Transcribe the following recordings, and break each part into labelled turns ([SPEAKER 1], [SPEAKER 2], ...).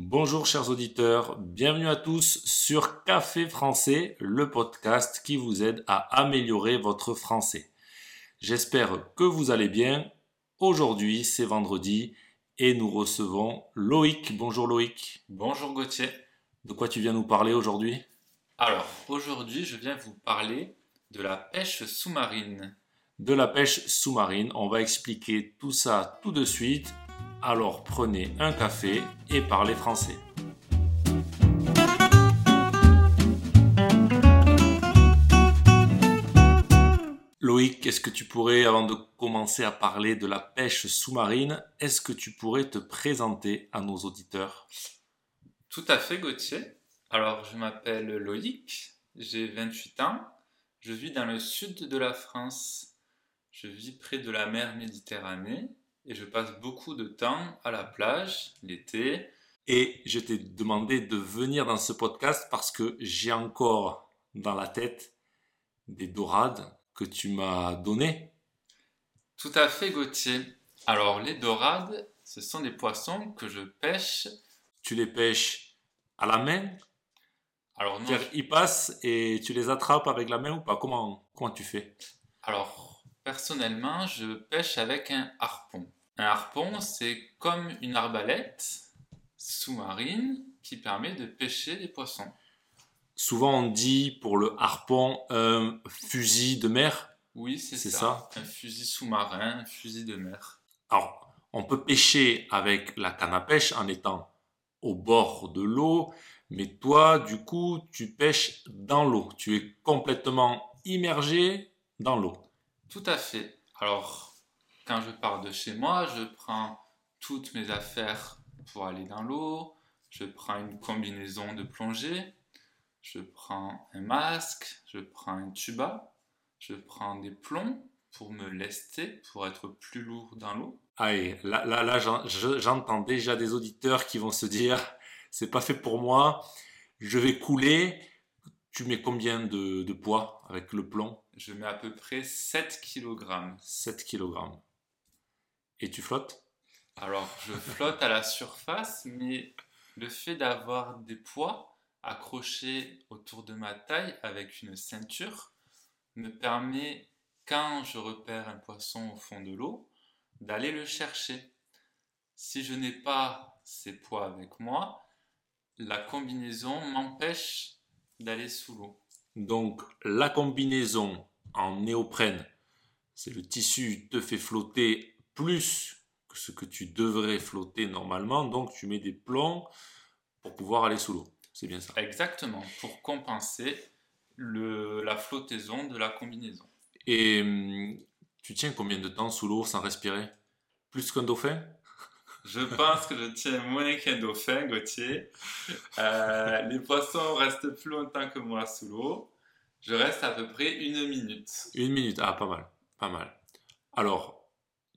[SPEAKER 1] Bonjour chers auditeurs, bienvenue à tous sur Café Français, le podcast qui vous aide à améliorer votre français. J'espère que vous allez bien. Aujourd'hui c'est vendredi et nous recevons Loïc. Bonjour Loïc.
[SPEAKER 2] Bonjour Gauthier.
[SPEAKER 1] De quoi tu viens nous parler aujourd'hui?
[SPEAKER 2] Alors aujourd'hui je viens vous parler de la pêche sous-marine.
[SPEAKER 1] De la pêche sous-marine, on va expliquer tout ça tout de suite alors prenez un café et parlez français. Loïc, est-ce que tu pourrais, avant de commencer à parler de la pêche sous-marine, est-ce que tu pourrais te présenter à nos auditeurs?
[SPEAKER 2] Tout à fait, Gauthier. Alors, je m'appelle Loïc, j'ai 28 ans, je vis dans le sud de la France. Je vis près de la mer Méditerranée et je passe beaucoup de temps à la plage l'été.
[SPEAKER 1] Et je t'ai demandé de venir dans ce podcast parce que j'ai encore dans la tête des dorades que tu m'as données.
[SPEAKER 2] Tout à fait, Gauthier. Alors, les dorades, ce sont des poissons que je pêche.
[SPEAKER 1] Tu les pêches à la main?
[SPEAKER 2] Alors, non.
[SPEAKER 1] Ils passent et tu les attrapes avec la main ou pas? Comment, comment tu fais?
[SPEAKER 2] Alors, personnellement, je pêche avec un harpon. Un harpon, c'est comme une arbalète sous-marine qui permet de pêcher des poissons.
[SPEAKER 1] Souvent on dit pour le harpon un fusil de mer.
[SPEAKER 2] Oui, c'est ça. Un fusil sous-marin, un fusil de mer.
[SPEAKER 1] Alors, on peut pêcher avec la canne à pêche en étant au bord de l'eau, mais toi, du coup, tu pêches dans l'eau. Tu es complètement immergé dans l'eau.
[SPEAKER 2] Tout à fait. Alors, quand je pars de chez moi, je prends toutes mes affaires pour aller dans l'eau, je prends une combinaison de plongée, je prends un masque, je prends un tuba, je prends des plombs pour me lester, pour être plus lourd dans l'eau.
[SPEAKER 1] Ah là, là, là j'entends déjà des auditeurs qui vont se dire, c'est pas fait pour moi, je vais couler. Tu mets combien de, de poids avec le plomb?
[SPEAKER 2] Je mets à peu près 7 kg.
[SPEAKER 1] 7 kg. Et tu flottes?
[SPEAKER 2] Alors, je flotte à la surface, mais le fait d'avoir des poids accrochés autour de ma taille avec une ceinture me permet, quand je repère un poisson au fond de l'eau, d'aller le chercher. Si je n'ai pas ces poids avec moi, la combinaison m'empêche d'aller sous l'eau.
[SPEAKER 1] Donc la combinaison en néoprène, c'est le tissu te fait flotter plus que ce que tu devrais flotter normalement. Donc tu mets des plombs pour pouvoir aller sous l'eau. C'est bien ça.
[SPEAKER 2] Exactement, pour compenser le, la flottaison de la combinaison.
[SPEAKER 1] Et hum, tu tiens combien de temps sous l'eau sans respirer? Plus qu'un dauphin?
[SPEAKER 2] Je pense que je tiens moins qu'un dauphin, Gauthier. Euh, les poissons restent plus longtemps que moi sous l'eau. Je reste à peu près une minute.
[SPEAKER 1] Une minute, ah pas mal, pas mal. Alors,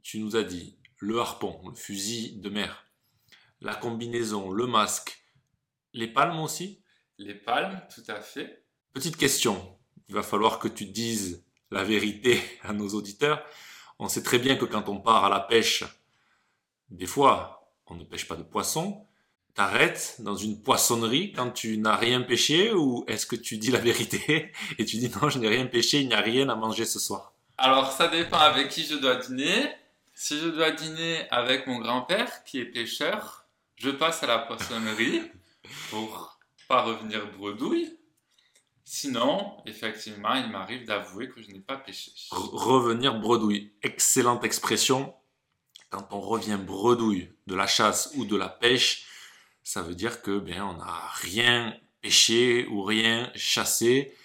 [SPEAKER 1] tu nous as dit le harpon, le fusil de mer, la combinaison, le masque, les palmes aussi?
[SPEAKER 2] Les palmes, tout à fait.
[SPEAKER 1] Petite question, il va falloir que tu dises la vérité à nos auditeurs. On sait très bien que quand on part à la pêche, des fois, on ne pêche pas de poisson. T'arrêtes dans une poissonnerie quand tu n'as rien pêché ou est-ce que tu dis la vérité et tu dis non, je n'ai rien pêché, il n'y a rien à manger ce soir?
[SPEAKER 2] Alors ça dépend avec qui je dois dîner. Si je dois dîner avec mon grand-père, qui est pêcheur, je passe à la poissonnerie pour pas revenir bredouille. Sinon, effectivement, il m'arrive d'avouer que je n'ai pas pêché.
[SPEAKER 1] Revenir bredouille. Excellente expression. Quand on revient bredouille de la chasse ou de la pêche, ça veut dire que ben on n'a rien pêché ou rien chassé.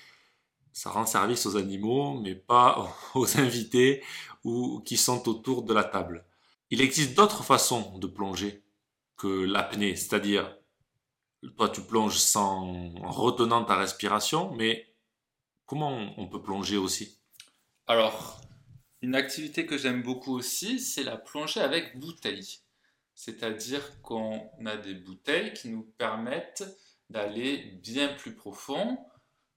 [SPEAKER 1] Ça rend service aux animaux, mais pas aux invités ou qui sont autour de la table. Il existe d'autres façons de plonger que l'apnée, c'est-à-dire toi tu plonges sans en retenant ta respiration, mais comment on peut plonger aussi?
[SPEAKER 2] Alors, une activité que j'aime beaucoup aussi, c'est la plongée avec bouteille. C'est-à-dire qu'on a des bouteilles qui nous permettent d'aller bien plus profond,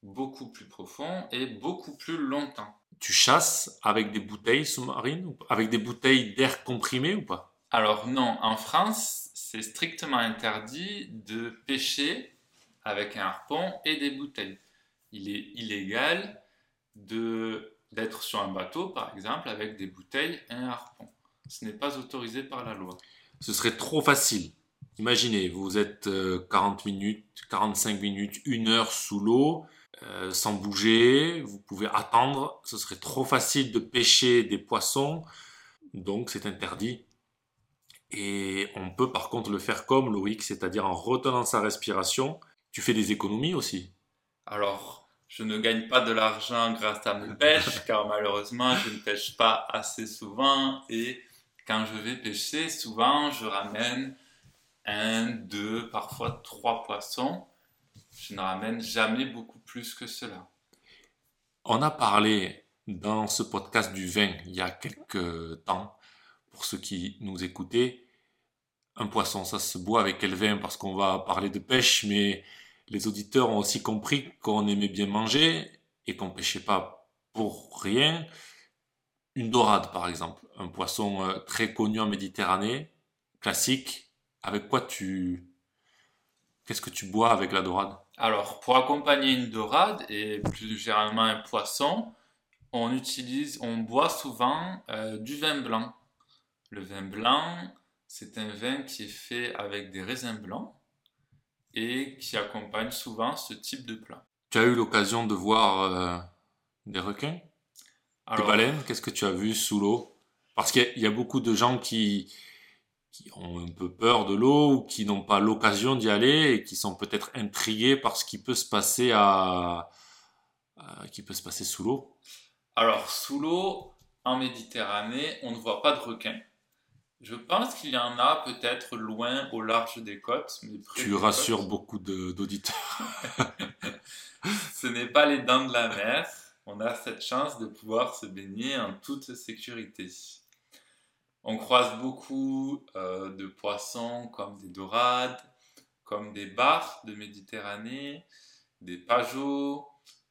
[SPEAKER 2] beaucoup plus profond et beaucoup plus longtemps
[SPEAKER 1] tu chasses avec des bouteilles sous-marines, avec des bouteilles d'air comprimé ou pas?
[SPEAKER 2] Alors non, en France, c'est strictement interdit de pêcher avec un harpon et des bouteilles. Il est illégal de d'être sur un bateau, par exemple, avec des bouteilles et un harpon. Ce n'est pas autorisé par la loi.
[SPEAKER 1] Ce serait trop facile. Imaginez, vous êtes 40 euh, minutes, 45 minutes, une heure sous l'eau, euh, sans bouger, vous pouvez attendre, ce serait trop facile de pêcher des poissons, donc c'est interdit. Et on peut par contre le faire comme Loïc, c'est-à-dire en retenant sa respiration. Tu fais des économies aussi.
[SPEAKER 2] Alors, je ne gagne pas de l'argent grâce à mes pêches, car malheureusement, je ne pêche pas assez souvent. Et quand je vais pêcher, souvent, je ramène un, deux, parfois trois poissons. Je ne ramène jamais beaucoup plus que cela.
[SPEAKER 1] On a parlé dans ce podcast du vin il y a quelques temps, pour ceux qui nous écoutaient. Un poisson, ça se boit avec quel vin? Parce qu'on va parler de pêche, mais les auditeurs ont aussi compris qu'on aimait bien manger et qu'on pêchait pas pour rien. Une dorade, par exemple, un poisson euh, très connu en Méditerranée, classique. Avec quoi tu, qu'est-ce que tu bois avec la dorade?
[SPEAKER 2] Alors, pour accompagner une dorade et plus généralement un poisson, on utilise, on boit souvent euh, du vin blanc. Le vin blanc, c'est un vin qui est fait avec des raisins blancs et qui accompagne souvent ce type de plat.
[SPEAKER 1] Tu as eu l'occasion de voir euh, des requins? Des baleines? Qu'est-ce que tu as vu sous l'eau? Parce qu'il y, a beaucoup de gens qui, qui ont un peu peur de l'eau ou qui n'ont pas l'occasion d'y aller et qui sont peut-être intrigués par ce qui peut se passer à, qui peut se passer sous l'eau.
[SPEAKER 2] Alors sous l'eau en Méditerranée, on ne voit pas de requins. Je pense qu'il y en a peut-être loin au large des côtes. Mais
[SPEAKER 1] tu rassures beaucoup d'auditeurs.
[SPEAKER 2] Ce n'est pas les dents de la mer. On a cette chance de pouvoir se baigner en toute sécurité. On croise beaucoup euh, de poissons comme des dorades, comme des bars de Méditerranée, des pageaux,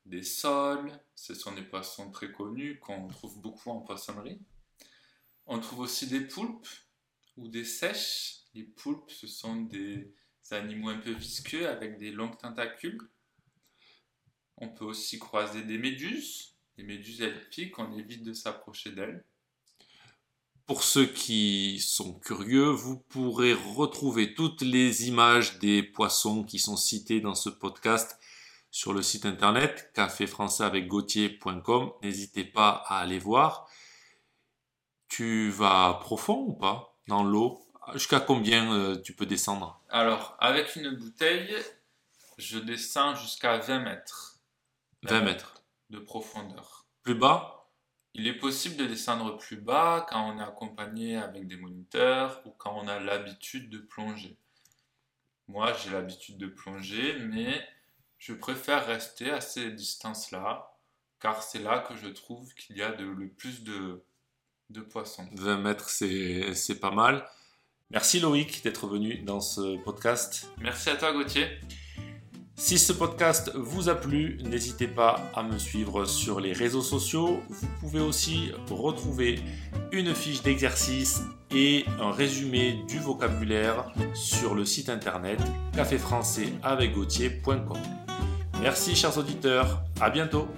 [SPEAKER 2] des sols. Ce sont des poissons très connus qu'on trouve beaucoup en poissonnerie. On trouve aussi des poulpes ou des sèches. Les poulpes, ce sont des animaux un peu visqueux avec des longues tentacules. On peut aussi croiser des méduses. Les méduses, elles piquent, on évite de s'approcher d'elles.
[SPEAKER 1] Pour ceux qui sont curieux, vous pourrez retrouver toutes les images des poissons qui sont cités dans ce podcast sur le site internet caféfrançais avec N'hésitez pas à aller voir. Tu vas profond ou pas dans l'eau? Jusqu'à combien euh, tu peux descendre?
[SPEAKER 2] Alors, avec une bouteille, je descends jusqu'à 20 mètres.
[SPEAKER 1] 20 mètres
[SPEAKER 2] de profondeur.
[SPEAKER 1] Plus bas?
[SPEAKER 2] Il est possible de descendre plus bas quand on est accompagné avec des moniteurs ou quand on a l'habitude de plonger. Moi, j'ai l'habitude de plonger, mais je préfère rester à ces distances-là, car c'est là que je trouve qu'il y a le plus de, de poissons.
[SPEAKER 1] 20 mètres, c'est pas mal. Merci Loïc d'être venu dans ce podcast.
[SPEAKER 2] Merci à toi Gauthier.
[SPEAKER 1] Si ce podcast vous a plu, n'hésitez pas à me suivre sur les réseaux sociaux. Vous pouvez aussi retrouver une fiche d'exercice et un résumé du vocabulaire sur le site internet caféfrançaisavecgautier.com. Merci chers auditeurs, à bientôt